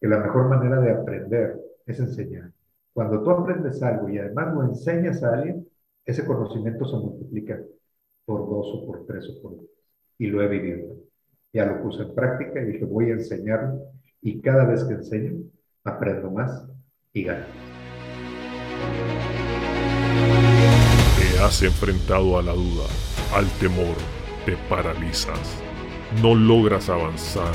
que la mejor manera de aprender es enseñar. Cuando tú aprendes algo y además lo enseñas a alguien, ese conocimiento se multiplica por dos o por tres o por diez. Y lo he vivido. Ya lo puse en práctica y dije, voy a enseñarlo. Y cada vez que enseño, aprendo más y gano. Te has enfrentado a la duda, al temor, te paralizas. No logras avanzar,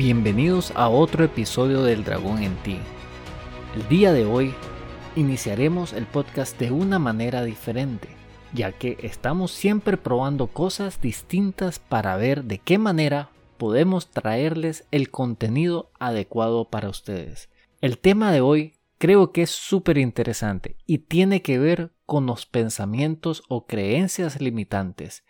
Bienvenidos a otro episodio del Dragón en ti. El día de hoy iniciaremos el podcast de una manera diferente, ya que estamos siempre probando cosas distintas para ver de qué manera podemos traerles el contenido adecuado para ustedes. El tema de hoy creo que es súper interesante y tiene que ver con los pensamientos o creencias limitantes.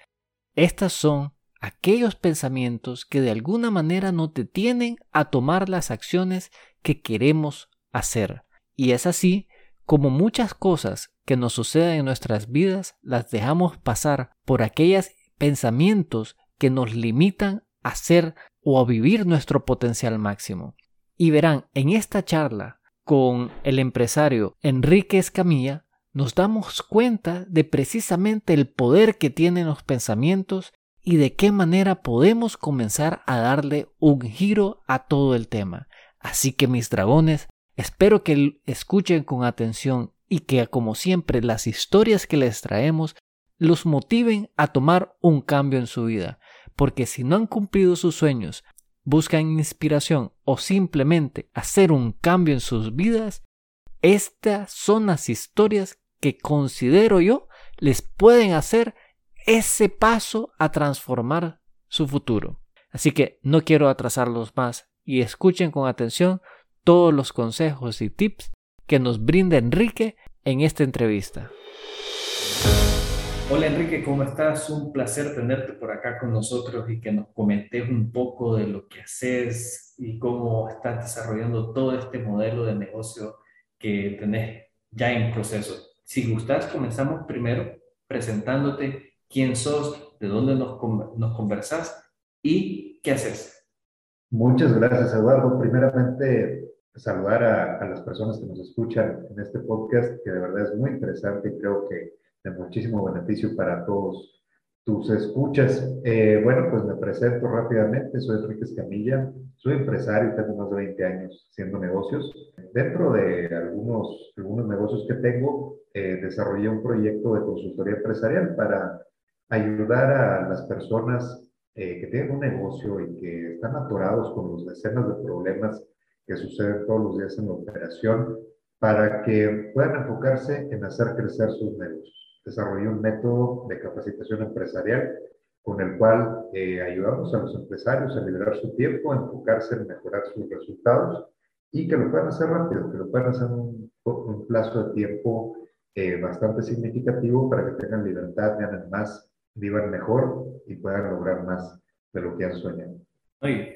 Estas son aquellos pensamientos que de alguna manera nos detienen a tomar las acciones que queremos hacer. Y es así como muchas cosas que nos suceden en nuestras vidas las dejamos pasar por aquellos pensamientos que nos limitan a ser o a vivir nuestro potencial máximo. Y verán, en esta charla con el empresario Enrique Escamilla, nos damos cuenta de precisamente el poder que tienen los pensamientos y de qué manera podemos comenzar a darle un giro a todo el tema. Así que mis dragones, espero que escuchen con atención y que como siempre las historias que les traemos los motiven a tomar un cambio en su vida, porque si no han cumplido sus sueños, buscan inspiración o simplemente hacer un cambio en sus vidas, estas son las historias que considero yo les pueden hacer ese paso a transformar su futuro. Así que no quiero atrasarlos más y escuchen con atención todos los consejos y tips que nos brinda Enrique en esta entrevista. Hola Enrique, ¿cómo estás? Un placer tenerte por acá con nosotros y que nos comentes un poco de lo que haces y cómo estás desarrollando todo este modelo de negocio que tenés ya en proceso. Si gustas, comenzamos primero presentándote quién sos, de dónde nos, nos conversás y qué haces. Muchas gracias, Eduardo. Primeramente, saludar a, las personas que nos escuchan en este podcast, que de verdad es muy interesante y creo que de muchísimo beneficio para todos tus escuchas. Eh, bueno, pues me presento rápidamente. Soy Enrique Escamilla, soy empresario, tengo más de 20 años haciendo negocios. Dentro de algunos, algunos negocios que tengo, eh, desarrollé un proyecto de consultoría empresarial para ayudar a las personas eh, que tienen un negocio y que están atorados con los decenas de problemas que suceden todos los días en la operación para que puedan enfocarse en hacer crecer sus negocios. Desarrollé un método de capacitación empresarial con el cual eh, ayudamos a los empresarios a liberar su tiempo, a enfocarse en mejorar sus resultados y que lo puedan hacer rápido, que lo puedan hacer en un, un plazo de tiempo eh, bastante significativo para que tengan libertad, ganen más vivan mejor y puedan lograr más de lo que han soñado.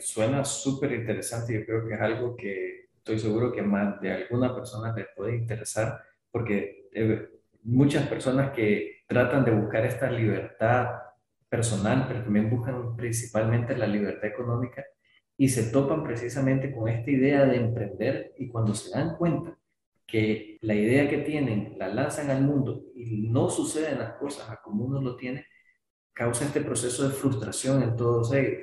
suena súper interesante. Yo creo que es algo que estoy seguro que más de alguna persona te puede interesar, porque eh, muchas personas que tratan de buscar esta libertad personal, pero también buscan principalmente la libertad económica y se topan precisamente con esta idea de emprender y cuando se dan cuenta que la idea que tienen la lanzan al mundo y no suceden las cosas a como uno lo tiene, causa este proceso de frustración en todos ellos.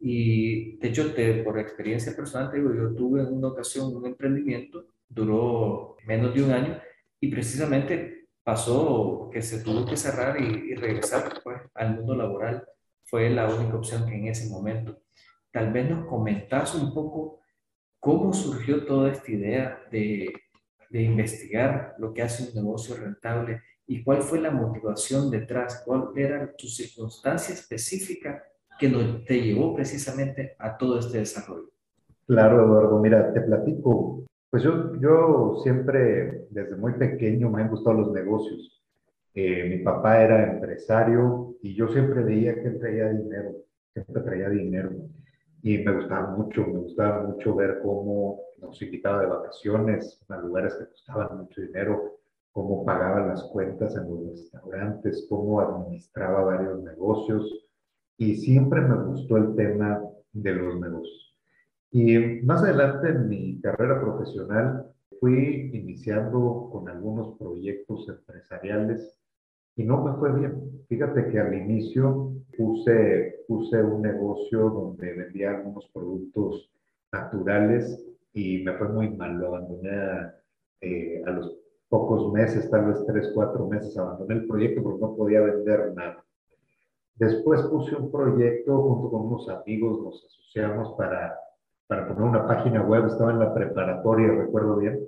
Y de hecho, por experiencia personal, te digo, yo tuve en una ocasión un emprendimiento, duró menos de un año y precisamente pasó que se tuvo que cerrar y, regresar pues, al mundo laboral. Fue la única opción que en ese momento. Tal vez nos comentás un poco cómo surgió toda esta idea de, de investigar lo que hace un negocio rentable y cuál fue la motivación detrás, cuál era tu circunstancia específica que te llevó precisamente a todo este desarrollo? Claro, Eduardo, mira, te platico. Pues yo, yo siempre, desde muy pequeño, me han gustado los negocios. Eh, mi papá era empresario y yo siempre veía que él traía dinero, siempre traía dinero. Y me gustaba mucho, me gustaba mucho ver cómo nos invitaba de vacaciones a lugares que costaban mucho dinero, cómo pagaba las cuentas en los restaurantes, cómo administraba varios negocios. Y siempre me gustó el tema de los negocios. Y más adelante en mi carrera profesional fui iniciando con algunos proyectos empresariales y no me fue bien. Fíjate que al inicio puse, puse un negocio donde vendía algunos productos naturales y me fue muy mal. Lo abandoné a, eh, a los pocos meses, tal vez tres, cuatro meses, abandoné el proyecto porque no podía vender nada. Después puse un proyecto junto con unos amigos, nos asociamos para, para poner una página web, estaba en la preparatoria, recuerdo bien,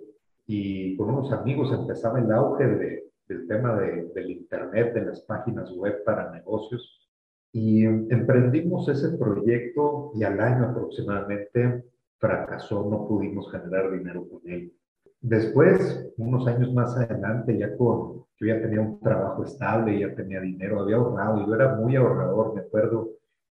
y con unos amigos empezaba el auge de, del tema de, del Internet, de las páginas web para negocios. Y emprendimos ese proyecto y al año aproximadamente fracasó, no pudimos generar dinero con él. Después, unos años más adelante, ya con, yo ya tenía un trabajo estable, ya tenía dinero, había ahorrado, yo era muy ahorrador, me acuerdo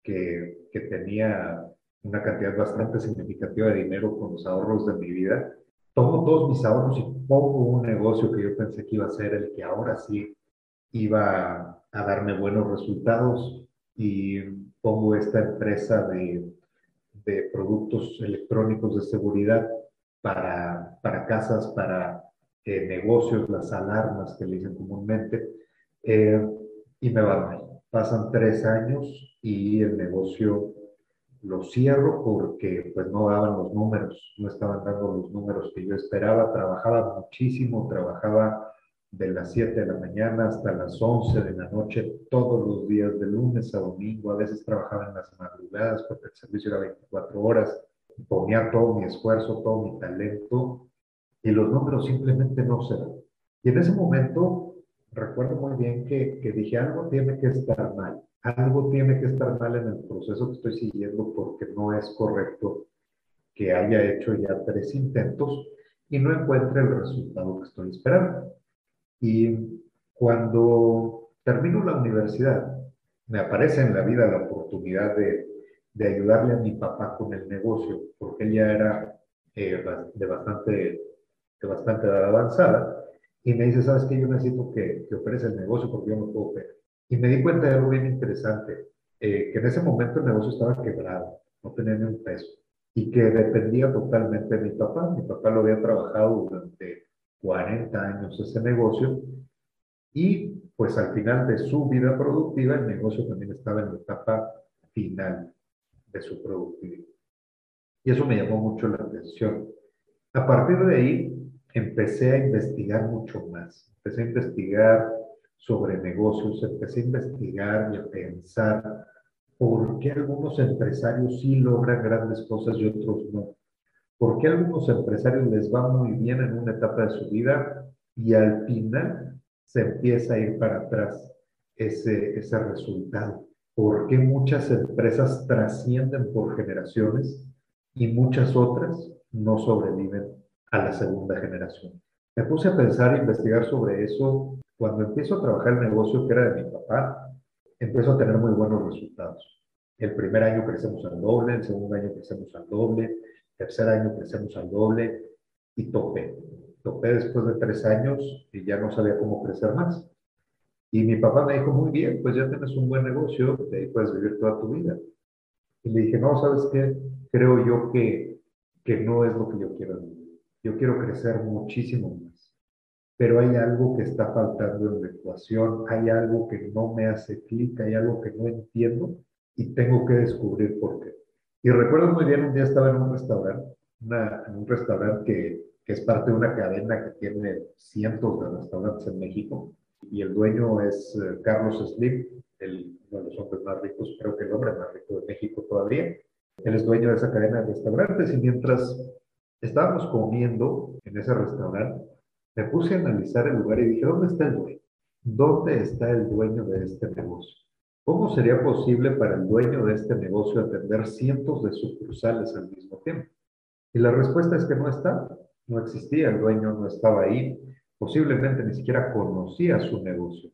que, que tenía una cantidad bastante significativa de dinero con los ahorros de mi vida. Tomo todos mis ahorros y pongo un negocio que yo pensé que iba a ser el que ahora sí iba a darme buenos resultados y pongo esta empresa de, de productos electrónicos de seguridad para, para casas, para eh, negocios, las alarmas que le dicen comúnmente, eh, y me va mal. Pasan tres años y el negocio lo cierro porque pues no daban los números, no estaban dando los números que yo esperaba, trabajaba muchísimo, trabajaba de las 7 de la mañana hasta las 11 de la noche, todos los días, de lunes a domingo, a veces trabajaba en las madrugadas porque el servicio era 24 horas, ponía todo mi esfuerzo, todo mi talento y los números simplemente no se dan. Y en ese momento recuerdo muy bien que, que dije, algo tiene que estar mal algo tiene que estar mal en el proceso que estoy siguiendo porque no es correcto que haya hecho ya tres intentos y no encuentre el resultado que estoy esperando. Y cuando termino la universidad, me aparece en la vida la oportunidad de, de ayudarle a mi papá con el negocio, porque él ya era eh, de, bastante, de bastante edad avanzada, y me dice, ¿sabes qué? Yo necesito que, que operes el negocio porque yo no puedo operar. Y me di cuenta de algo bien interesante, eh, que en ese momento el negocio estaba quebrado, no tenía ni un peso, y que dependía totalmente de mi papá. Mi papá lo había trabajado durante 40 años ese negocio, y pues al final de su vida productiva, el negocio también estaba en la etapa final de su productividad. Y eso me llamó mucho la atención. A partir de ahí, empecé a investigar mucho más. Empecé a investigar sobre negocios, empecé a investigar y a pensar por qué algunos empresarios sí logran grandes cosas y otros no. ¿Por qué algunos empresarios les va muy bien en una etapa de su vida y al final se empieza a ir para atrás ese, ese resultado? ¿Por qué muchas empresas trascienden por generaciones y muchas otras no sobreviven a la segunda generación? Me puse a pensar e investigar sobre eso cuando empiezo a trabajar el negocio que era de mi papá, empiezo a tener muy buenos resultados. El primer año crecemos al doble, el segundo año crecemos al doble, el tercer año crecemos al doble y topé. Topé después de tres años y ya no sabía cómo crecer más. Y mi papá me dijo, muy bien, pues ya tienes un buen negocio, de ahí puedes vivir toda tu vida. Y le dije, no, ¿sabes qué? Creo yo que, que no es lo que yo quiero. Yo quiero crecer muchísimo más pero hay algo que está faltando en la ecuación, hay algo que no me hace clic, hay algo que no entiendo y tengo que descubrir por qué. Y recuerdo muy bien, un día estaba en un restaurante, en un restaurante que, que, es parte de una cadena que tiene cientos de restaurantes en México y el dueño es eh, Carlos Slim, el, uno de los hombres más ricos, creo que el hombre más rico de México todavía. Él es dueño de esa cadena de restaurantes y mientras estábamos comiendo en ese restaurante, me puse a analizar el lugar y dije, ¿dónde está el dueño? ¿Dónde está el dueño de este negocio? ¿Cómo sería posible para el dueño de este negocio atender cientos de sucursales al mismo tiempo? Y la respuesta es que no está, no existía, el dueño no estaba ahí, posiblemente ni siquiera conocía su negocio.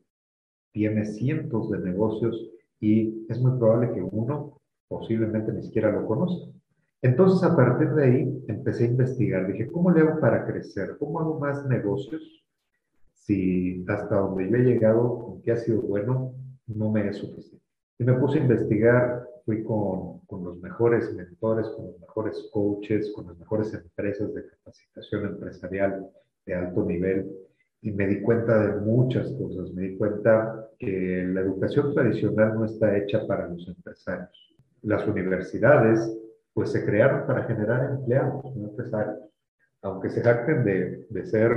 Tiene cientos de negocios y es muy probable que uno posiblemente ni siquiera lo conozca. Entonces, a partir de ahí, empecé a investigar. Dije, ¿cómo le hago para crecer? ¿Cómo hago más negocios? Si hasta donde yo he llegado, aunque ha sido bueno, no me es suficiente. Y me puse a investigar, fui con los mejores mentores, con los mejores coaches, con las mejores empresas de capacitación empresarial de alto nivel y me di cuenta de muchas cosas. Me di cuenta que la educación tradicional no está hecha para los empresarios. Las universidades, pues se crearon para generar empleados, no empresarios. Aunque se jacten de, de ser,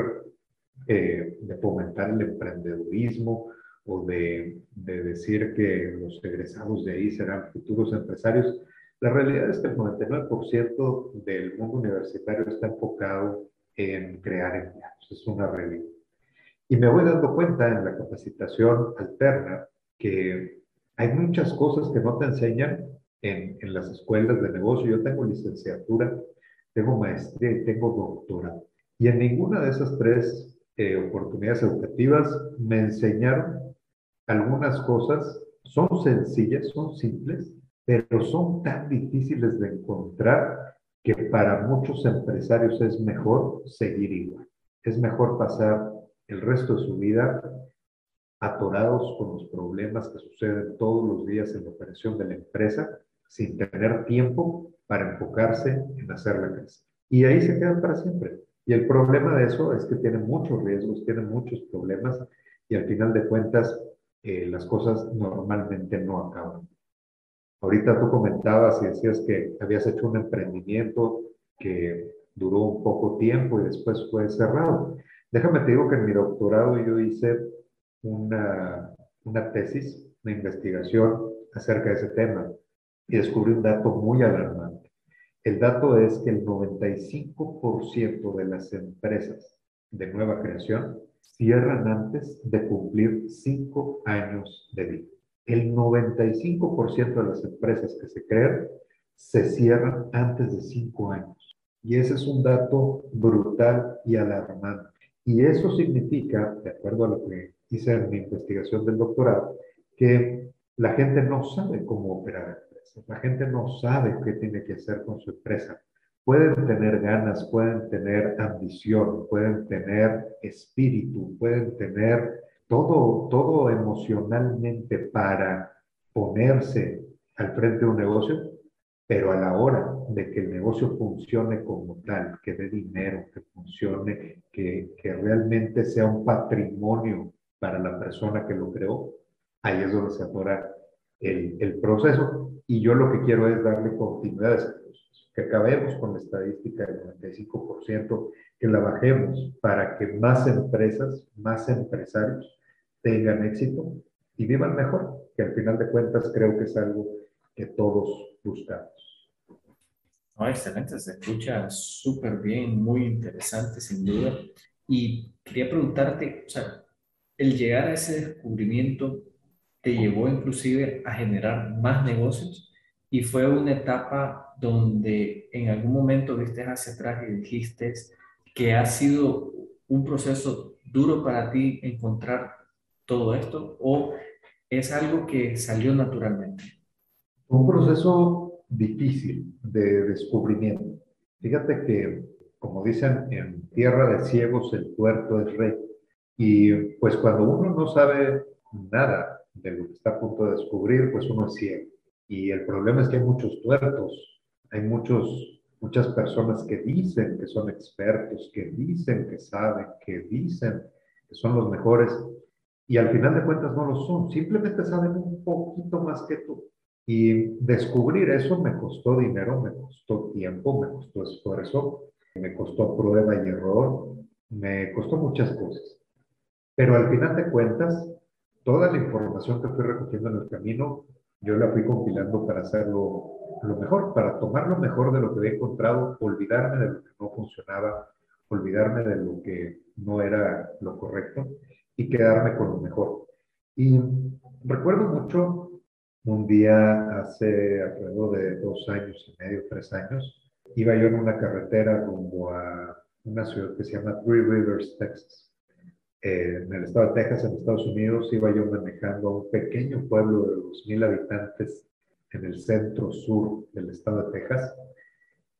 eh, de fomentar el emprendedurismo o de, de decir que los egresados de ahí serán futuros empresarios, la realidad es que el 99% del mundo universitario está enfocado en crear empleados. Es una realidad. Y me voy dando cuenta en la capacitación alterna que hay muchas cosas que no te enseñan en, en las escuelas de negocio. Yo tengo licenciatura, tengo maestría y tengo doctorado. Y en ninguna de esas tres eh, oportunidades educativas me enseñaron algunas cosas. Son sencillas, son simples, pero son tan difíciles de encontrar que para muchos empresarios es mejor seguir igual. Es mejor pasar el resto de su vida atorados con los problemas que suceden todos los días en la operación de la empresa, sin tener tiempo para enfocarse en hacerla crecer. Y ahí se quedan para siempre. Y el problema de eso es que tienen muchos riesgos, tienen muchos problemas y al final de cuentas eh, las cosas normalmente no acaban. Ahorita tú comentabas y decías que habías hecho un emprendimiento que duró un poco tiempo y después fue cerrado. Déjame te digo que en mi doctorado yo hice una, una tesis, una investigación acerca de ese tema y descubrí un dato muy alarmante. El dato es que el 95% de las empresas de nueva creación cierran antes de cumplir cinco años de vida. El 95% de las empresas que se crean se cierran antes de cinco años. Y ese es un dato brutal y alarmante. Y eso significa, de acuerdo a lo que hice en mi investigación del doctorado, que la gente no sabe cómo operar la gente no sabe qué tiene que hacer con su empresa. Pueden tener ganas, pueden tener ambición, pueden tener espíritu, pueden tener todo, todo emocionalmente para ponerse al frente de un negocio, pero a la hora de que el negocio funcione como tal, que dé dinero, que funcione, que, que realmente sea un patrimonio para la persona que lo creó, ahí es donde se atora el, proceso. Y yo lo que quiero es darle continuidad a ese proceso, que acabemos con la estadística del 95%, que la bajemos para que más empresas, más empresarios tengan éxito y vivan mejor, que al final de cuentas creo que es algo que todos buscamos. No, excelente, se escucha súper bien, muy interesante sin duda. Y quería preguntarte, o sea, el llegar a ese descubrimiento te llevó inclusive a generar más negocios y fue una etapa donde en algún momento viste hacia atrás y dijiste que ha sido un proceso duro para ti encontrar todo esto o es algo que salió naturalmente? Un proceso difícil de descubrimiento. Fíjate que, como dicen, en tierra de ciegos el puerto es rey. Y pues cuando uno no sabe nada de lo que está a punto de descubrir, pues uno es ciego. Y el problema es que hay muchos tuertos, hay muchos, muchas personas que dicen que son expertos, que dicen que saben, que dicen que son los mejores, y al final de cuentas no lo son, simplemente saben un poquito más que tú. Y descubrir eso me costó dinero, me costó tiempo, me costó esfuerzo, me costó prueba y error, me costó muchas cosas. Pero al final de cuentas, toda la información que fui recogiendo en el camino, yo la fui compilando para hacerlo lo mejor, para tomar lo mejor de lo que había encontrado, olvidarme de lo que no funcionaba, olvidarme de lo que no era lo correcto y quedarme con lo mejor. Y recuerdo mucho Un día, hace alrededor de dos años y medio, tres años, iba yo en una carretera rumbo a una ciudad que se llama Three Rivers, Texas. Eh, en el estado de Texas, en Estados Unidos, iba yo manejando a un pequeño pueblo de 2.000 habitantes en el centro sur del estado de Texas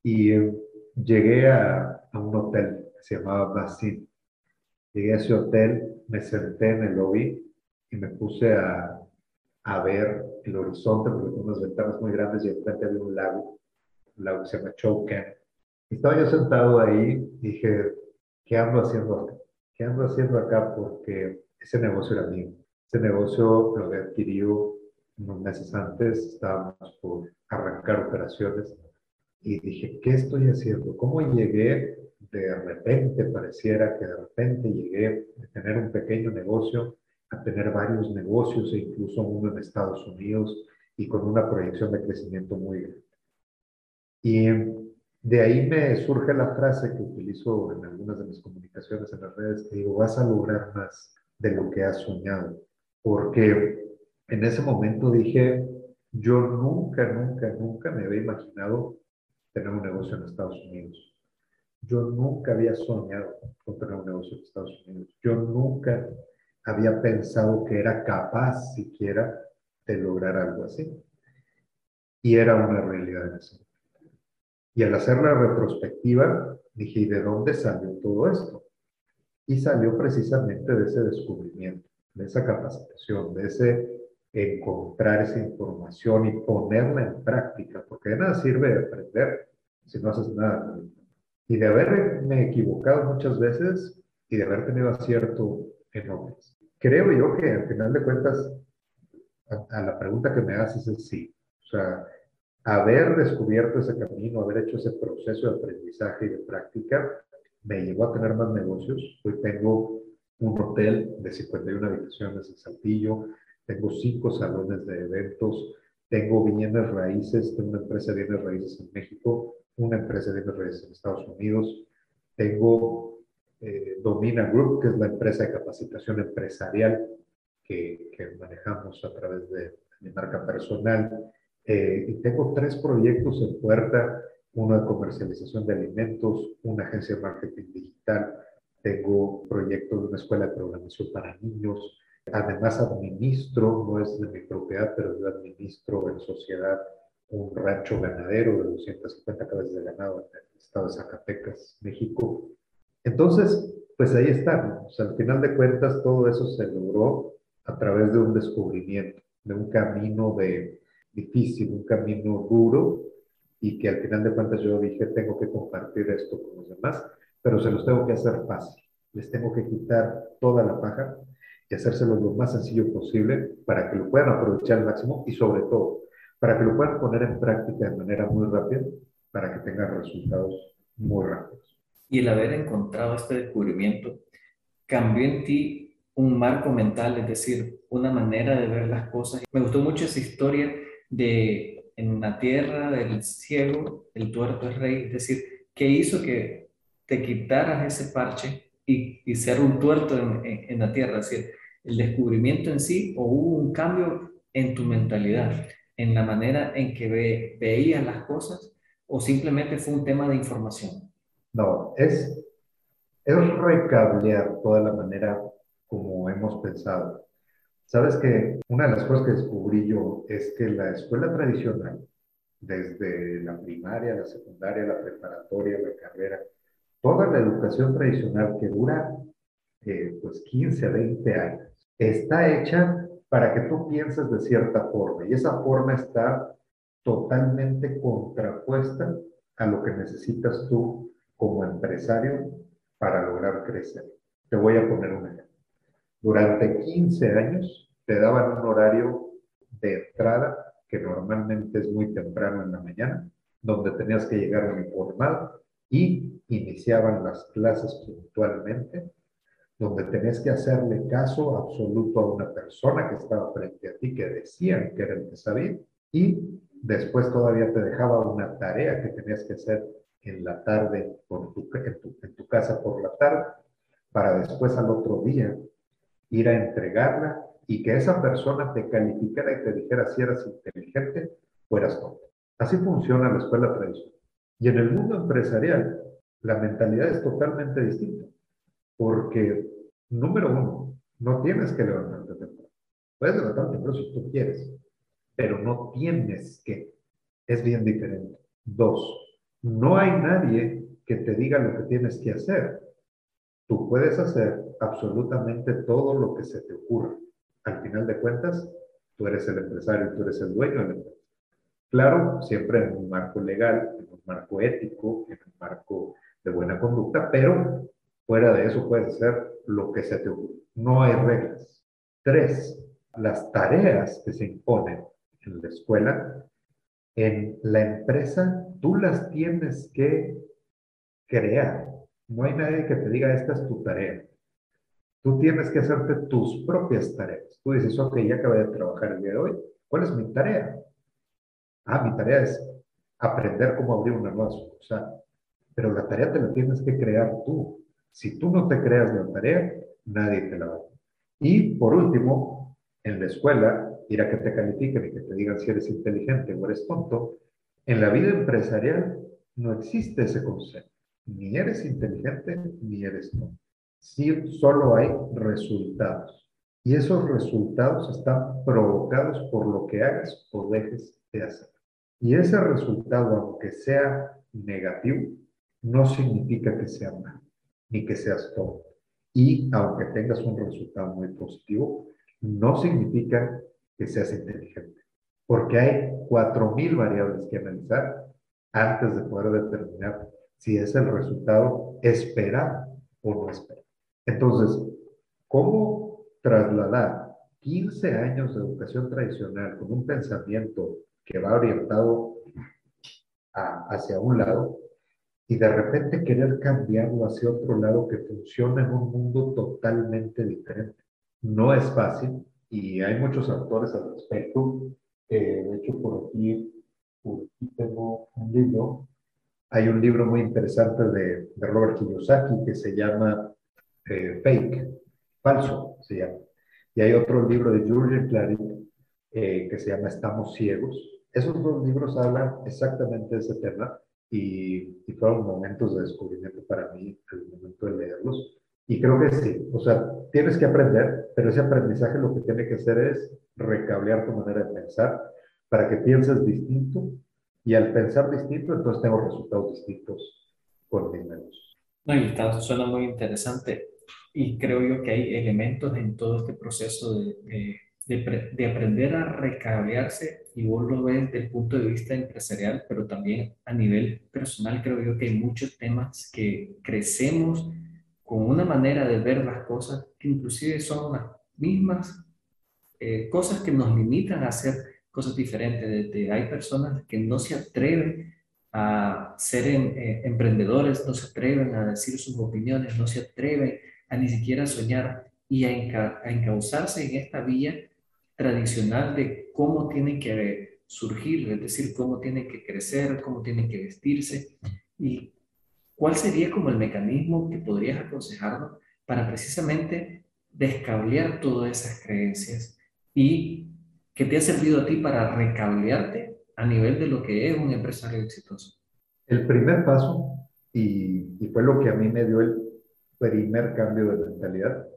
y eh, llegué a, a, un hotel que se llamaba Basin. Llegué a ese hotel, me senté en el lobby y me puse a, a ver el horizonte porque tengo unas ventanas muy grandes y enfrente había un lago, un lago que se llama Chocan. Estaba yo sentado ahí y dije, ¿qué ando haciendo acá? ¿Qué ando haciendo acá? Porque ese negocio era mío. Ese negocio lo había adquirido unos meses antes, estábamos por arrancar operaciones y dije, ¿qué estoy haciendo? ¿Cómo llegué? De repente, pareciera que de repente llegué de tener un pequeño negocio a tener varios negocios e incluso uno en Estados Unidos y con una proyección de crecimiento muy grande. Y de ahí me surge la frase que utilizo en algunas de mis comunicaciones en las redes, que digo, vas a lograr más de lo que has soñado, porque en ese momento dije, yo nunca, nunca, nunca me había imaginado tener un negocio en Estados Unidos. Yo nunca había soñado con tener un negocio en Estados Unidos. Yo nunca había pensado que era capaz siquiera de lograr algo así. Y era una realidad en ese momento. Y al hacer la retrospectiva, dije, ¿y de dónde salió todo esto? Y salió precisamente de ese descubrimiento, de esa capacitación, de ese encontrar esa información y ponerla en práctica, porque de nada sirve aprender si no haces nada. Y de haberme equivocado muchas veces y de haber tenido acierto en otras. Creo yo que al final de cuentas, a, la pregunta que me haces es sí. O sea, haber descubierto ese camino, haber hecho ese proceso de aprendizaje y de práctica, me llevó a tener más negocios. Hoy tengo un hotel de 51 habitaciones en Saltillo, tengo cinco salones de eventos, tengo bienes raíces, tengo una empresa de bienes raíces en México, una empresa de bienes raíces en Estados Unidos, tengo eh, Domina Group, que es la empresa de capacitación empresarial que, que manejamos a través de, mi marca personal, eh, y tengo tres proyectos en puerta, uno de comercialización de alimentos, una agencia de marketing digital, tengo proyectos de una escuela de programación para niños, Además, administro, no es de mi propiedad, pero yo administro en sociedad un rancho ganadero de 250 cabezas de ganado en el estado de Zacatecas, México. Entonces, pues ahí está. O sea, al final de cuentas, todo eso se logró a través de un descubrimiento, de un camino de difícil, un camino duro, y que al final de cuentas yo dije, tengo que compartir esto con los demás, pero se los tengo que hacer fácil. Les tengo que quitar toda la paja y hacérselo lo más sencillo posible para que lo puedan aprovechar al máximo y sobre todo para que lo puedan poner en práctica de manera muy rápida para que tengan resultados muy rápidos. Y el haber encontrado este descubrimiento cambió en ti un marco mental, es decir, una manera de ver las cosas. Me gustó mucho esa historia de en la tierra del ciego, el tuerto es rey, es decir, ¿qué hizo que te quitaras ese parche y, y ser un tuerto en, en, la tierra? Es decir, el descubrimiento en sí o hubo un cambio en tu mentalidad, en la manera en que ve, veías las cosas o simplemente fue un tema de información? No, es, es recablear toda la manera como hemos pensado. Sabes que una de las cosas que descubrí yo es que la escuela tradicional, desde la primaria, la secundaria, la preparatoria, la carrera, toda la educación tradicional que dura eh, pues 15 a 20 años, está hecha para que tú pienses de cierta forma y esa forma está totalmente contrapuesta a lo que necesitas tú como empresario para lograr crecer. Te voy a poner un ejemplo. Durante 15 años te daban un horario de entrada que normalmente es muy temprano en la mañana, donde tenías que llegar uniformado y iniciaban las clases puntualmente donde tenés que hacerle caso absoluto a una persona que estaba frente a ti, que decían que era el que sabía, y después todavía te dejaba una tarea que tenías que hacer en la tarde, por tu, en, tu, casa por la tarde, para después al otro día ir a entregarla y que esa persona te calificara y te dijera si eras inteligente, fueras tonto. Así funciona la escuela tradicional. Y en el mundo empresarial, la mentalidad es totalmente distinta. Porque, número uno, no tienes que levantarte temprano. Puedes levantarte temprano si tú quieres, pero no tienes que. Es bien diferente. Dos, no hay nadie que te diga lo que tienes que hacer. Tú puedes hacer absolutamente todo lo que se te ocurra. Al final de cuentas, tú eres el empresario, tú eres el dueño de la empresa. Claro, siempre en un marco legal, en un marco ético, en un marco de buena conducta, pero fuera de eso puedes hacer lo que se te ocurra. No hay reglas. Tres, las tareas que se imponen en la escuela, en la empresa, tú las tienes que crear. No hay nadie que te diga, esta es tu tarea. Tú tienes que hacerte tus propias tareas. Tú dices, ok, ya acabé de trabajar el día de hoy. ¿Cuál es mi tarea? Ah, mi tarea es aprender cómo abrir una nueva sucursal. Pero la tarea te la tienes que crear tú. Si tú no te creas la tarea, nadie te la va a. Y por último, en la escuela, ir a que te califiquen y que te digan si eres inteligente o eres tonto, en la vida empresarial no existe ese concepto. Ni eres inteligente ni eres tonto. Sí, solo hay resultados. Y esos resultados están provocados por lo que hagas o dejes de hacer. Y ese resultado, aunque sea negativo, no significa que sea malo, ni que seas todo. Y aunque tengas un resultado muy positivo, no significa que seas inteligente. Porque hay 4.000 variables que analizar antes de poder determinar si es el resultado esperado o no esperado. Entonces, ¿cómo trasladar 15 años de educación tradicional con un pensamiento que va orientado hacia un lado y de repente querer cambiarlo hacia otro lado que funciona en un mundo totalmente diferente? No es fácil y hay muchos autores al respecto. de hecho, por aquí, por aquí tengo un libro. Hay un libro muy interesante de, de Robert Kiyosaki que se llama eh, fake, falso se llama. Y hay otro libro de Jurgen Claric eh, que se llama Estamos ciegos. Esos dos libros hablan exactamente de ese tema y, y, fueron momentos de descubrimiento para mí el momento de leerlos. Y creo que sí, o sea, tienes que aprender, pero ese aprendizaje lo que tiene que hacer es recablear tu manera de pensar para que pienses distinto y al pensar distinto, entonces tengo resultados distintos con mis. No, y está, suena muy interesante y creo yo que hay elementos en todo este proceso de, de, de, aprender a recablearse y vos lo ves desde el punto de vista empresarial, pero también a nivel personal creo yo que hay muchos temas que crecemos con una manera de ver las cosas que inclusive son las mismas eh, cosas que nos limitan a hacer cosas diferentes. Desde, hay personas que no se atreven a ser eh, emprendedores, no se atreven a decir sus opiniones, no se atreven a ni siquiera soñar y a, encauzarse en esta vía tradicional de cómo tienen que surgir, es decir, cómo tienen que crecer, cómo tienen que vestirse y cuál sería como el mecanismo que podrías aconsejarnos para precisamente descablear todas esas creencias y que te ha servido a ti para recablearte a nivel de lo que es un empresario exitoso. El primer paso, y fue lo que a mí me dio el primer cambio de mentalidad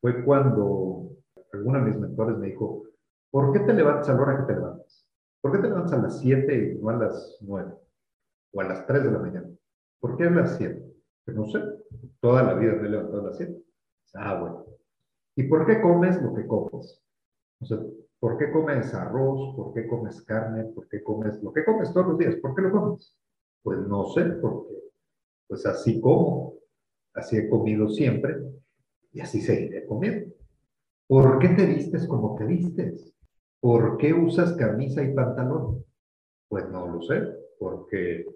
fue cuando alguno de mis mentores me dijo, ¿por qué te levantas a la hora que te levantas? ¿Por qué te levantas a las 7 y no a las 9? O a las 3 de la mañana. ¿Por qué a las 7? Pues no sé, toda la vida me he levantado a las 7. Ah, bueno. ¿Y por qué comes lo que comes? O sea, ¿por qué comes arroz? ¿Por qué comes carne? ¿Por qué comes lo que comes todos los días? ¿Por qué lo comes? Pues no sé, porque pues así como. Así he comido siempre y así seguiré comiendo. ¿Por qué te vistes como te vistes? ¿Por qué usas camisa y pantalón? Pues no lo sé, porque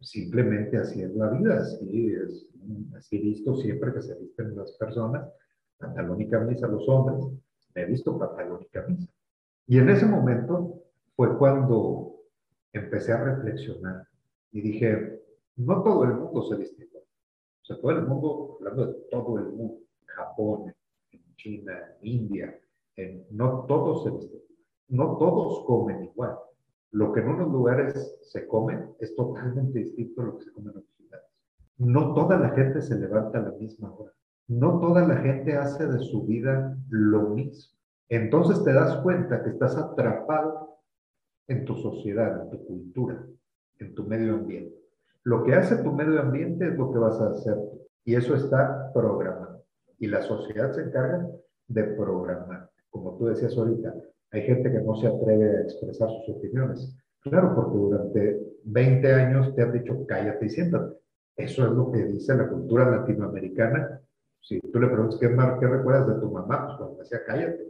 simplemente así es la vida, así es, así visto siempre que se visten las personas, pantalón y camisa los hombres, me he visto pantalón y camisa. Y en ese momento fue cuando empecé a reflexionar y dije, no todo el mundo se viste sea, todo el mundo, hablando de todo el mundo, Japón, China, India, no todos no todos comen igual. Lo que en unos lugares se come es totalmente distinto a lo que se come en otros lugares. No toda la gente se levanta a la misma hora. No toda la gente hace de su vida lo mismo. Entonces te das cuenta que estás atrapado en tu sociedad, en tu cultura, en tu medio ambiente. Lo que hace tu medio ambiente es lo que vas a hacer y eso está programado. Y la sociedad se encarga de programar. Como tú decías ahorita, hay gente que no se atreve a expresar sus opiniones. Claro, porque durante 20 años te han dicho cállate y siéntate. Eso es lo que dice la cultura latinoamericana. Si tú le preguntas qué, qué recuerdas de tu mamá, pues cuando decía cállate.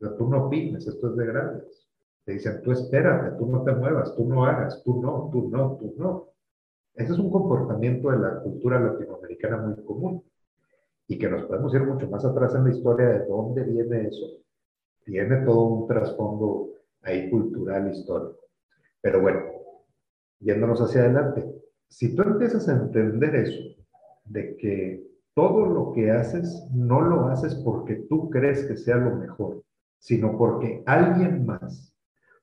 Pero tú no opines, esto es de grandes. Te dicen, tú espérate, tú no te muevas, tú no hagas, tú no, tú no, tú no. Ese es un comportamiento de la cultura latinoamericana muy común y que nos podemos ir mucho más atrás en la historia de dónde viene eso tiene todo un trasfondo ahí cultural, histórico. Pero bueno, yéndonos hacia adelante, si tú empiezas a entender eso, de que todo lo que haces no lo haces porque tú crees que sea lo mejor, sino porque alguien más,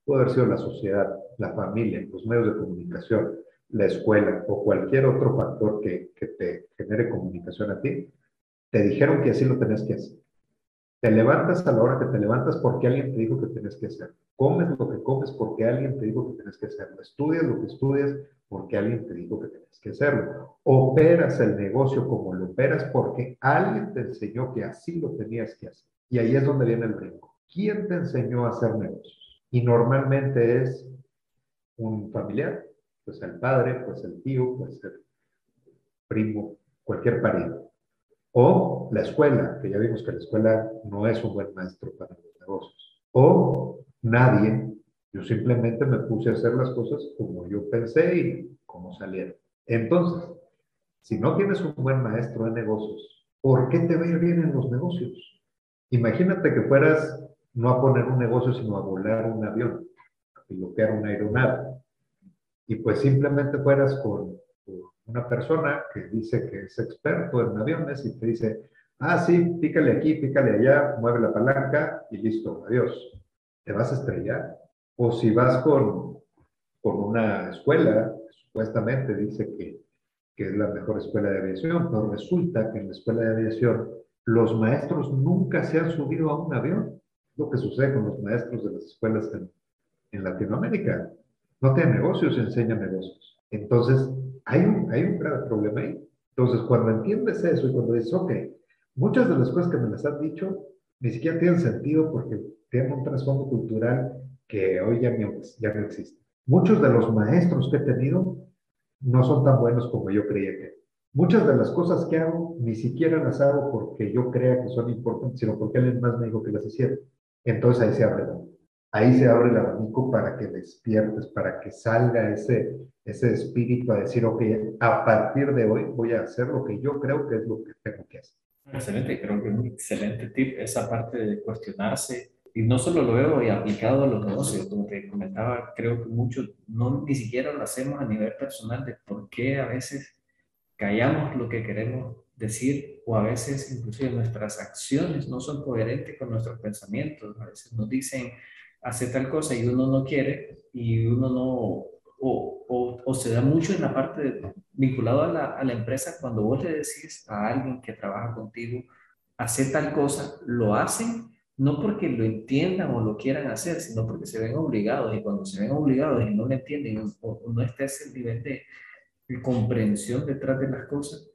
puede haber sido la sociedad, la familia, los medios de comunicación, la escuela o cualquier otro factor que, que te genere comunicación a ti, te dijeron que así lo tenés que hacer. Te levantas a la hora que te levantas porque alguien te dijo que tienes que hacer. Comes lo que comes porque alguien te dijo que tienes que hacerlo. Estudias lo que estudias porque alguien te dijo que tienes que hacerlo. Operas el negocio como lo operas porque alguien te enseñó que así lo tenías que hacer. Y ahí es donde viene el brinco. ¿Quién te enseñó a hacer negocios? Y normalmente es un familiar, pues el padre, pues el tío, pues el primo, cualquier pariente. O la escuela, que ya vimos que la escuela no es un buen maestro para los negocios. O nadie, yo simplemente me puse a hacer las cosas como yo pensé y como salieron. Entonces, si no tienes un buen maestro de negocios, ¿por qué te va a ir bien en los negocios? Imagínate que fueras no a poner un negocio, sino a volar un avión, a pilotear una aeronave. Y pues simplemente fueras con una persona que dice que es experto en aviones y te dice, ah, sí, pícale aquí, pícale allá, mueve la palanca y listo, adiós. Te vas a estrellar. O si vas con, con una escuela, supuestamente dice que, que es la mejor escuela de aviación, pero resulta que en la escuela de aviación los maestros nunca se han subido a un avión. Lo que sucede con los maestros de las escuelas en, en Latinoamérica. No tienen negocios, enseñan negocios. Entonces, hay un, hay un grave problema ahí. Entonces, cuando entiendes eso y cuando dices, ok, muchas de las cosas que me las han dicho ni siquiera tienen sentido porque tienen un trasfondo cultural que hoy ya, ya no existe. Muchos de los maestros que he tenido no son tan buenos como yo creía que. Muchas de las cosas que hago ni siquiera las hago porque yo crea que son importantes, sino porque alguien más me dijo que las hiciera. Entonces ahí se abre ahí se abre el abanico para que despiertes, para que salga ese, ese espíritu a decir, ok, a partir de hoy voy a hacer lo que yo creo que es lo que tengo que hacer. Excelente, creo que es un excelente tip esa parte de cuestionarse. Y no solo lo veo aplicado a los negocios, como te comentaba, creo que mucho no ni siquiera lo hacemos a nivel personal de por qué a veces callamos lo que queremos decir o a veces inclusive nuestras acciones no son coherentes con nuestros pensamientos. A veces nos dicen, hace tal cosa y uno no quiere y uno no, o, o, o se da mucho en la parte vinculado a la, a la, empresa, cuando vos le decís a alguien que trabaja contigo, hacer tal cosa, lo hacen no porque lo entiendan o lo quieran hacer, sino porque se ven obligados y cuando se ven obligados y no lo entienden o, no está ese nivel de, de comprensión detrás de las cosas,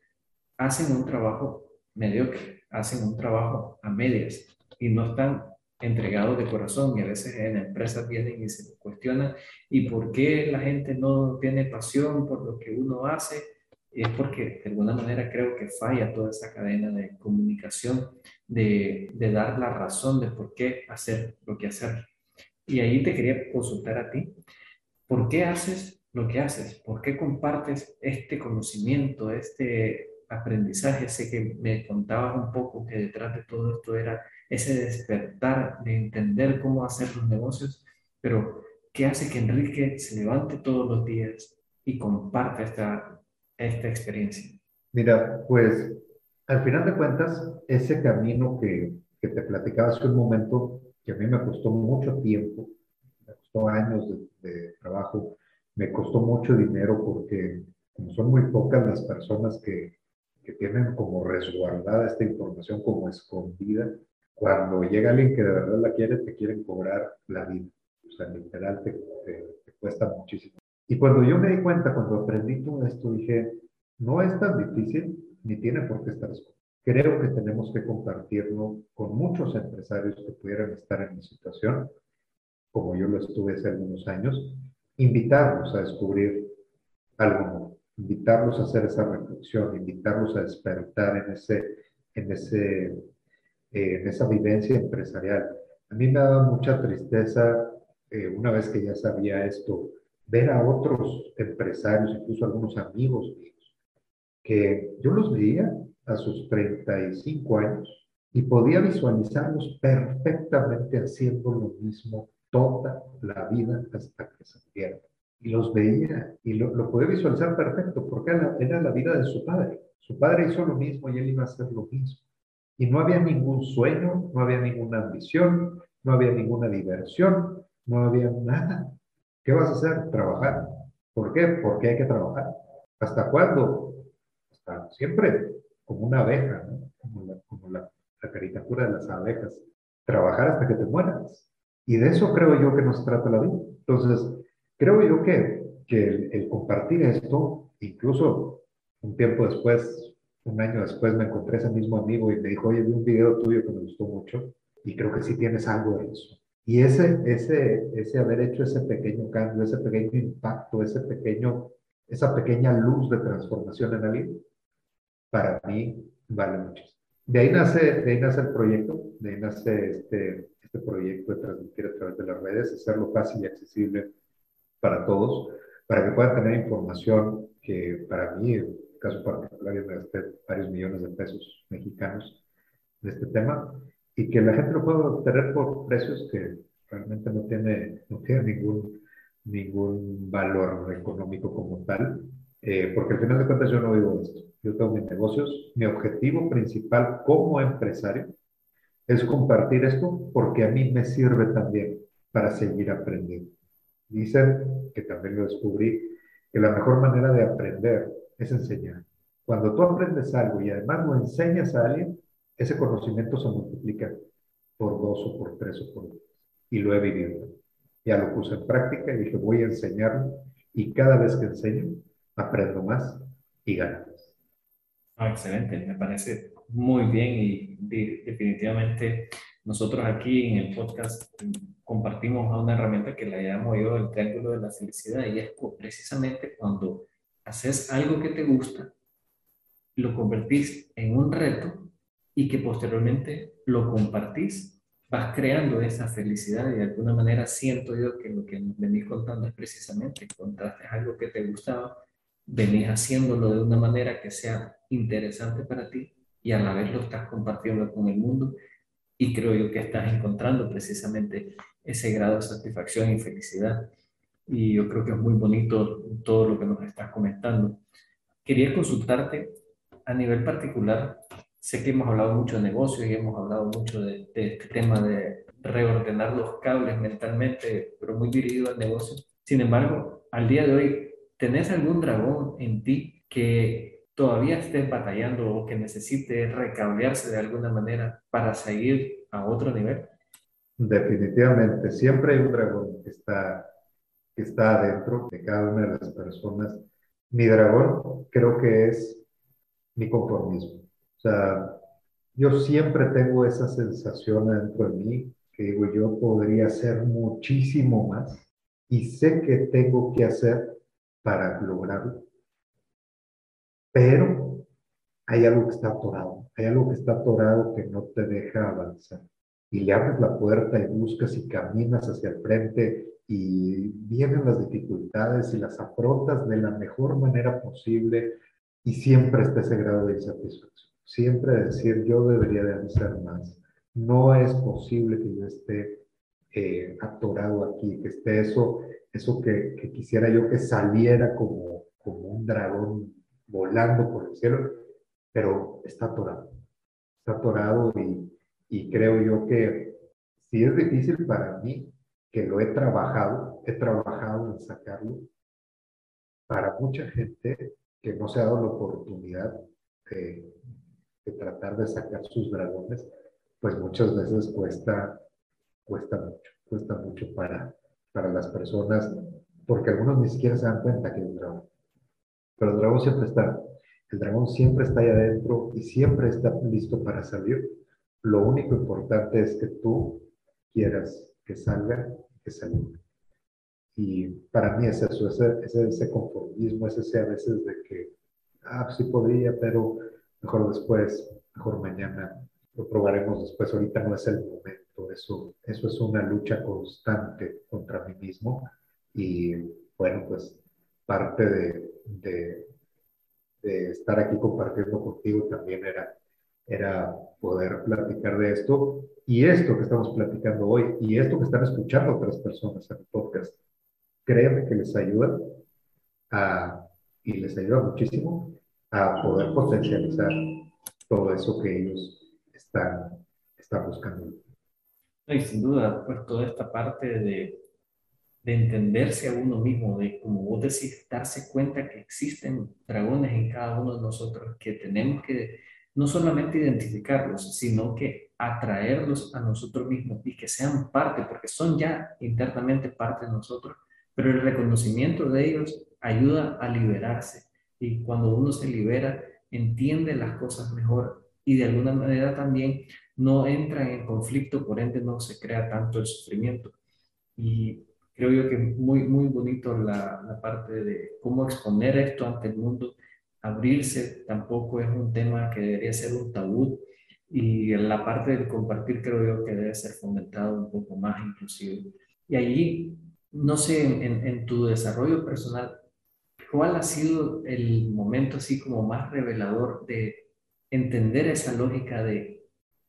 hacen un trabajo mediocre, hacen un trabajo a medias y no están entregados de corazón y a veces en empresas vienen y se cuestionan y por qué la gente no tiene pasión por lo que uno hace es porque de alguna manera creo que falla toda esa cadena de comunicación, de, de dar la razón de por qué hacer lo que hacer. Y ahí te quería consultar a ti, ¿por qué haces lo que haces? ¿Por qué compartes este conocimiento, este aprendizaje? Sé que me contabas un poco que detrás de todo esto era ese despertar de entender cómo hacer los negocios, pero ¿qué hace que Enrique se levante todos los días y comparta esta, esta experiencia? Mira, pues al final de cuentas, ese camino que, que te platicaba hace un momento, que a mí me costó mucho tiempo, me costó años de, de trabajo, me costó mucho dinero porque como son muy pocas las personas que, que tienen como resguardada esta información como escondida, cuando llega alguien que de verdad la quiere, te quieren cobrar la vida. O sea, literal te, te, cuesta muchísimo. Y cuando yo me di cuenta, cuando aprendí todo esto, dije, no es tan difícil ni tiene por qué estar escondido. Creo que tenemos que compartirlo con muchos empresarios que pudieran estar en mi situación, como yo lo estuve hace algunos años, invitarlos a descubrir algo nuevo, invitarlos a hacer esa reflexión, invitarlos a despertar en, ese, en, ese, eh, en esa vivencia empresarial. A mí me daba mucha tristeza, eh, una vez que ya sabía esto, ver a otros empresarios, incluso algunos amigos míos, que yo los veía a sus 35 años y podía visualizarlos perfectamente haciendo lo mismo toda la vida hasta que se murieron. Y los veía y lo, lo podía visualizar perfecto porque era, era la vida de su padre. Su padre hizo lo mismo y él iba a hacer lo mismo. Y no había ningún sueño, no había ninguna ambición, no había ninguna diversión, no había nada. ¿Qué vas a hacer? Trabajar. ¿Por qué? Porque hay que trabajar. ¿Hasta cuándo? Hasta siempre como una abeja, como, la, la, la, caricatura de las abejas, trabajar hasta que te mueras. Y de eso creo yo que nos trata la vida. Entonces, creo yo que, que el, compartir esto, incluso un tiempo después, un año después, me encontré ese mismo amigo y me dijo, oye, vi un video tuyo que me gustó mucho y creo que sí tienes algo de eso. Y ese, ese, ese haber hecho ese pequeño cambio, ese pequeño impacto, ese pequeño, esa pequeña luz de transformación en alguien, para mí vale mucho. De ahí nace, de ahí nace el proyecto, de ahí nace este, este proyecto de transmitir a través de las redes, hacerlo fácil y accesible para todos, para que puedan tener información que para mí, caso particular, yo me gasté varios millones de pesos mexicanos de este tema, y que la gente lo pueda obtener por precios que realmente no tiene, no tiene ningún, ningún valor económico como tal, eh, porque al final de cuentas yo no vivo de esto yo tengo mis negocios, mi objetivo principal como empresario es compartir esto porque a mí me sirve también para seguir aprendiendo. Dicen, que también lo descubrí, que la mejor manera de aprender es enseñar. Cuando tú aprendes algo y además lo enseñas a alguien, ese conocimiento se multiplica por dos o por tres o por diez. Y lo he vivido. Ya lo puse en práctica y dije, voy a enseñarlo. Y cada vez que enseño, aprendo más y gano. Ah, excelente, me parece muy bien y definitivamente nosotros aquí en el podcast compartimos una herramienta que la llamo yo el triángulo de la felicidad y es precisamente cuando haces algo que te gusta, lo convertís en un reto y que posteriormente lo compartís, vas creando esa felicidad y de alguna manera siento yo que lo que nos venís contando es precisamente contaste algo que te gustaba venís haciéndolo de una manera que sea interesante para ti y a la vez lo estás compartiendo con el mundo y creo yo que estás encontrando precisamente ese grado de satisfacción y felicidad y yo creo que es muy bonito todo lo que nos estás comentando. Quería consultarte a nivel particular, sé que hemos hablado mucho de negocios y hemos hablado mucho de, de este tema de reordenar los cables mentalmente, pero muy dirigido al negocio. Sin embargo, al día de hoy, ¿tenés algún dragón en ti que todavía esté batallando o que necesite recablearse de alguna manera para seguir a otro nivel? Definitivamente, siempre hay un dragón que está, que está adentro de cada una de las personas. Mi dragón creo que es mi conformismo. O sea, yo siempre tengo esa sensación dentro de mí que digo, yo podría hacer muchísimo más y sé que tengo que hacer para lograrlo. Pero hay algo que está atorado, hay algo que está atorado que no te deja avanzar. Y le abres la puerta y buscas y caminas hacia el frente y vienen las dificultades y las afrontas de la mejor manera posible y siempre está ese grado de insatisfacción. Siempre decir, yo debería de hacer más. No es posible que yo esté eh, atorado aquí, que esté eso eso que, quisiera yo que saliera como, como un dragón volando por el cielo, pero está atorado. Está atorado y, Y creo yo que si es difícil para mí, que lo he trabajado, he trabajado en sacarlo, para mucha gente que no se ha dado la oportunidad de, de tratar de sacar sus dragones, pues muchas veces cuesta, cuesta mucho, cuesta mucho para, para las personas, porque algunos ni siquiera se dan cuenta que hay un dragón. Pero el dragón siempre está, el dragón siempre está ahí adentro y siempre está listo para salir. Lo único importante es que tú quieras que salga, que salga. Y para mí es eso, ese, ese, ese conformismo, es ese a veces de que, ah, sí podría, pero mejor después, mejor mañana, lo probaremos después, ahorita no es el momento, eso, eso es una lucha constante contra mí mismo y bueno, pues parte de, de, de estar aquí compartiendo contigo también era, era poder platicar de esto y esto que estamos platicando hoy y esto que están escuchando otras personas en el podcast, créeme que les ayuda a, y les ayuda muchísimo a poder potencializar todo eso que ellos están, están buscando. Y sin duda, pues toda esta parte de, de entenderse a uno mismo, de como vos decís, darse cuenta que existen dragones en cada uno de nosotros, que tenemos que no solamente identificarlos, sino que atraerlos a nosotros mismos y que sean parte, porque son ya internamente parte de nosotros, pero el reconocimiento de ellos ayuda a liberarse. Y cuando uno se libera, entiende las cosas mejor. Y de alguna manera también no entra en conflicto, por ende no se crea tanto el sufrimiento. Y creo yo que muy, muy bonito la, la parte de cómo exponer esto ante el mundo, abrirse tampoco es un tema que debería ser un tabú y la parte de compartir creo yo que debe ser fomentado un poco más inclusive. Y allí, no sé, en, en tu desarrollo personal, ¿cuál ha sido el momento así como más revelador de entender esa lógica de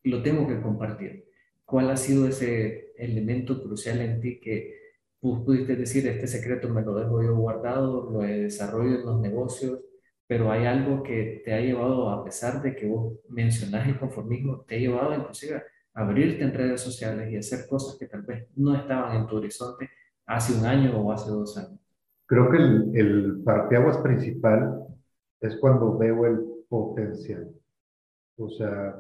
lo tengo que compartir. ¿Cuál ha sido ese elemento crucial en ti que pudiste decir, este secreto me lo dejo yo guardado, lo desarrollo en los negocios, pero hay algo que te ha llevado, a pesar de que vos mencionás el conformismo, te ha llevado inclusive a abrirte en redes sociales y hacer cosas que tal vez no estaban en tu horizonte hace un año o hace dos años? Creo que el, el parteaguas principal es cuando veo el potencial. O sea,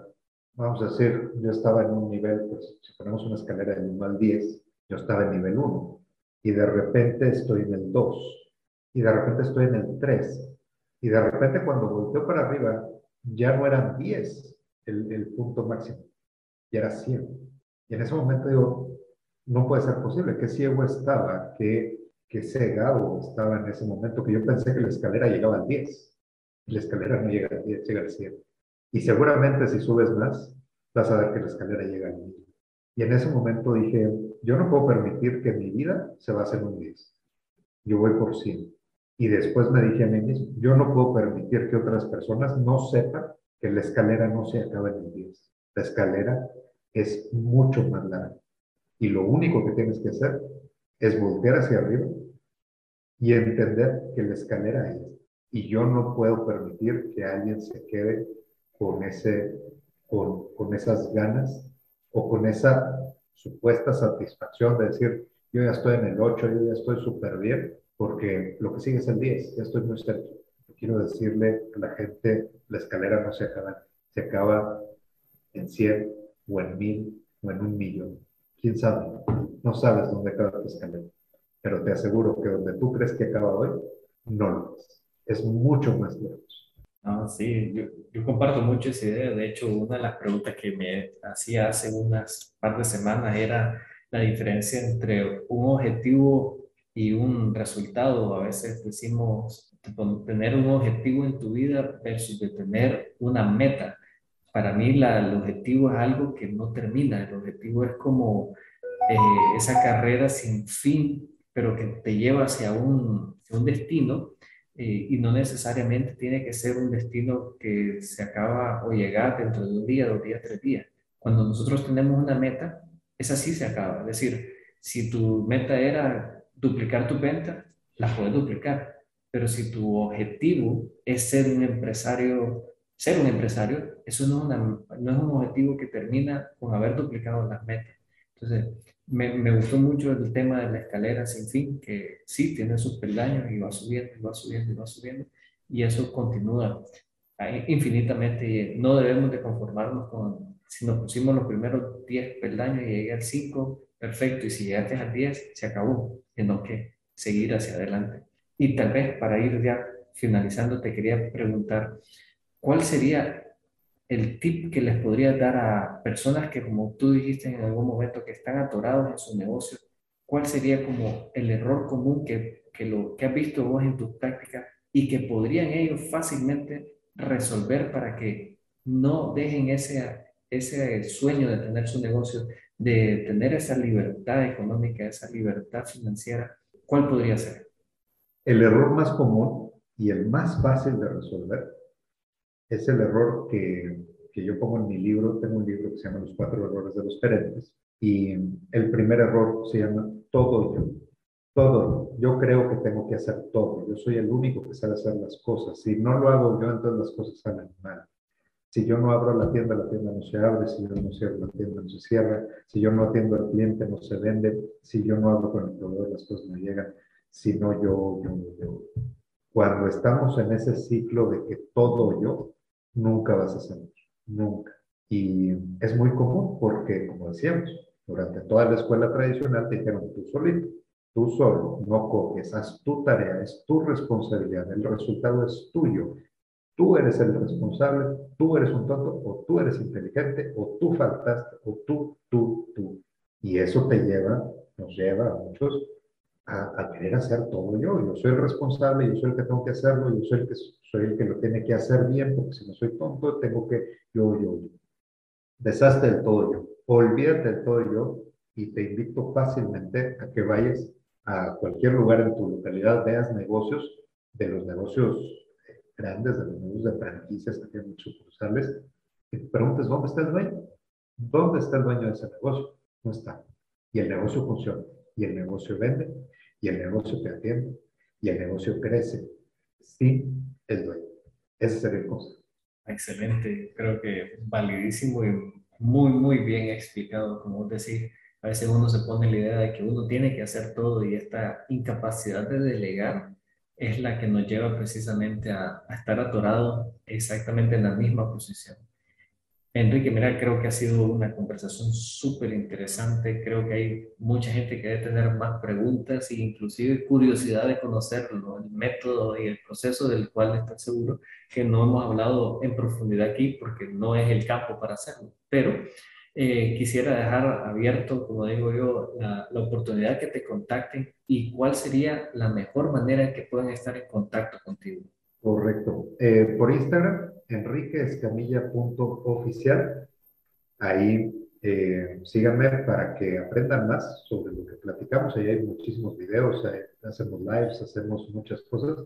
vamos a decir, yo estaba en un nivel, pues si ponemos una escalera del 1 al 10, yo estaba en nivel 1 y de repente estoy en el 2 y de repente estoy en el 3 y de repente cuando volteo para arriba ya no eran 10 el, el punto máximo, ya era 100. Y en ese momento digo, no puede ser posible, qué ciego estaba, qué, qué cegado estaba en ese momento, que yo pensé que la escalera llegaba al 10. La escalera no llega al 10, llega al 100. Y seguramente si subes más, vas a ver que la escalera llega al mismo. Y en ese momento dije, yo no puedo permitir que mi vida se base en un 10. Yo voy por 100. Y después me dije a mí mismo, yo no puedo permitir que otras personas no sepan que la escalera no se acaba en el 10. La escalera es mucho más larga. Y lo único que tienes que hacer es voltear hacia arriba y entender que la escalera es. Y yo no puedo permitir que alguien se quede con, ese, con, con esas ganas o con esa supuesta satisfacción de decir, yo ya estoy en el 8, yo ya estoy súper bien, porque lo que sigue es el 10, ya estoy muy cerca. Quiero decirle a la gente, la escalera no se acaba, se acaba en 100 o en 1000 o en un millón. ¿Quién sabe? No sabes dónde acaba tu escalera, pero te aseguro que donde tú crees que acaba hoy, no lo es. Es mucho más lejos. Ah, sí, yo, yo, comparto mucho esa idea. De hecho, una de las preguntas que me hacía hace unas par de semanas era la diferencia entre un objetivo y un resultado. A veces decimos tener un objetivo en tu vida versus de tener una meta. Para mí el objetivo es algo que no termina. El objetivo es como eh, esa carrera sin fin, pero que te lleva hacia un, destino eh, y no necesariamente tiene que ser un destino que se acaba o llegar dentro de un día, dos días, tres días. Cuando nosotros tenemos una meta, esa sí se acaba. Es decir, si tu meta era duplicar tu venta, la puedes duplicar. Pero si tu objetivo es ser un empresario ser un empresario, eso no es, una, no es un objetivo que termina con haber duplicado las metas. Entonces, me, me, gustó mucho el tema de la escalera sin fin, que sí tiene sus peldaños y va subiendo, y va subiendo, y va subiendo, y eso continúa infinitamente. Y no debemos de conformarnos con, si nos pusimos los primeros 10 peldaños y llegué al 5, perfecto, y si llegaste al 10, se acabó, sino que seguir hacia adelante. Y tal vez para ir ya finalizando, te quería preguntar, ¿cuál sería el tip que les podría dar a personas que, como tú dijiste en algún momento, que están atorados en su negocio? ¿Cuál sería como el error común que, que, lo, que has visto vos en tus prácticas y que podrían ellos fácilmente resolver para que no dejen ese, ese sueño de tener su negocio, de tener esa libertad económica, esa libertad financiera? ¿Cuál podría ser? El error más común y el más fácil de resolver es el error que, que, yo pongo en mi libro. Tengo un libro que se llama Los cuatro errores de los gerentes. Y el primer error se llama todo yo. Todo. Yo creo que tengo que hacer todo. Yo soy el único que sabe hacer las cosas. Si no lo hago yo, entonces las cosas salen mal. Si yo no abro la tienda, la tienda no se abre. Si yo no cierro la tienda, no se cierra. Si yo no atiendo al cliente, no se vende. Si yo no hablo con el proveedor, las cosas no llegan. Si no, yo, yo, yo. Cuando estamos en ese ciclo de que todo yo, nunca vas a salir, nunca. Y es muy común porque, como decíamos, durante toda la escuela tradicional te dijeron tú solito, tú solo, no coges, haz tu tarea, es tu responsabilidad, el resultado es tuyo. Tú eres el responsable, tú eres un tonto, o tú eres inteligente, o tú faltaste, o tú, tú, tú. Y eso te lleva, nos lleva a muchos a, querer hacer todo yo. Yo soy el responsable, yo soy el que tengo que hacerlo, yo soy el que, soy el que lo tiene que hacer bien, porque si no soy tonto, tengo que yo, yo, yo. Deshazte del todo yo. Olvídate del todo yo y te invito fácilmente a que vayas a cualquier lugar en tu localidad, veas negocios, de los negocios grandes, de los negocios de franquicias, que hay muchos cruzales, y te preguntes, ¿dónde está el dueño? ¿Dónde está el dueño de ese negocio? No está. Y el negocio funciona, y el negocio vende, y el negocio te atiende y el negocio crece sin el dueño. Ese sería el consejo. Excelente, creo que validísimo y muy, muy bien explicado, como decís. A veces uno se pone la idea de que uno tiene que hacer todo y esta incapacidad de delegar es la que nos lleva precisamente a, estar atorados exactamente en la misma posición. Enrique, mira, creo que ha sido una conversación súper interesante. Creo que hay mucha gente que debe tener más preguntas e inclusive curiosidad de conocerlo, el método y el proceso del cual está seguro que no hemos hablado en profundidad aquí porque no es el campo para hacerlo. Pero eh, quisiera dejar abierto, como digo yo, la, la, oportunidad que te contacten y cuál sería la mejor manera que puedan estar en contacto contigo. Correcto. Eh, por Instagram, enriqueescamilla.oficial. Ahí eh, síganme para que aprendan más sobre lo que platicamos. Ahí hay muchísimos videos, hacemos lives, hacemos muchas cosas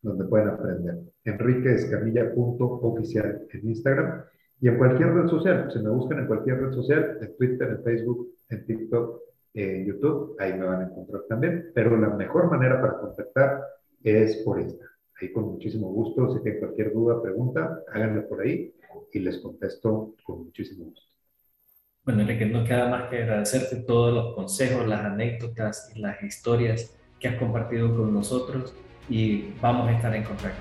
donde pueden aprender. enriqueescamilla.oficial en Instagram y en cualquier red social. Si me buscan en cualquier red social, en Twitter, en Facebook, en TikTok, en YouTube, ahí me van a encontrar también. Pero la mejor manera para contactar es por Instagram con muchísimo gusto. Si tienen cualquier duda, pregunta, háganme por ahí y les contesto con muchísimo gusto. Bueno, Enrique, no queda más que agradecerte todos los consejos, las anécdotas y las historias que has compartido con nosotros y vamos a estar en contacto.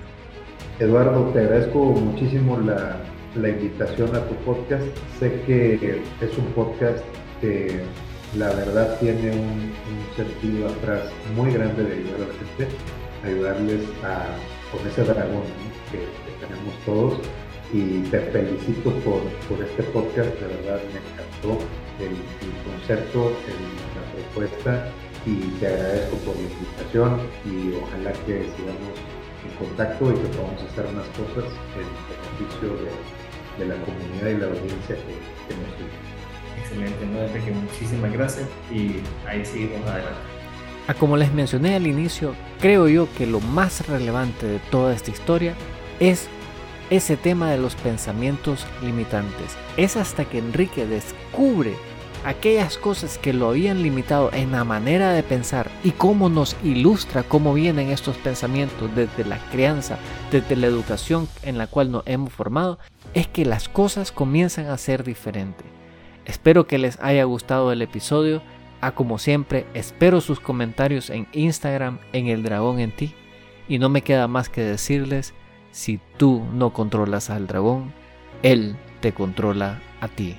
Eduardo, te agradezco muchísimo la, la invitación a tu podcast. Sé que es un podcast que la verdad tiene un, sentido atrás muy grande de ayudar a la gente ayudarles a, con ese dragón que, tenemos todos. Y te felicito por, por, este podcast, de verdad me encantó el, concepto, la propuesta y te agradezco por la invitación y ojalá que sigamos en contacto y que podamos hacer unas cosas en beneficio de, de la comunidad y la audiencia que, que nos sigue. Excelente, ¿no? que muchísimas gracias y ahí seguimos adelante. A como les mencioné al inicio, creo yo que lo más relevante de toda esta historia es ese tema de los pensamientos limitantes. Es hasta que Enrique descubre aquellas cosas que lo habían limitado en la manera de pensar y cómo nos ilustra cómo vienen estos pensamientos desde la crianza, desde la educación en la cual nos hemos formado, es que las cosas comienzan a ser diferentes. Espero que les haya gustado el episodio. A como siempre, espero sus comentarios en Instagram en el dragón en ti. Y no me queda más que decirles, si tú no controlas al dragón, él te controla a ti.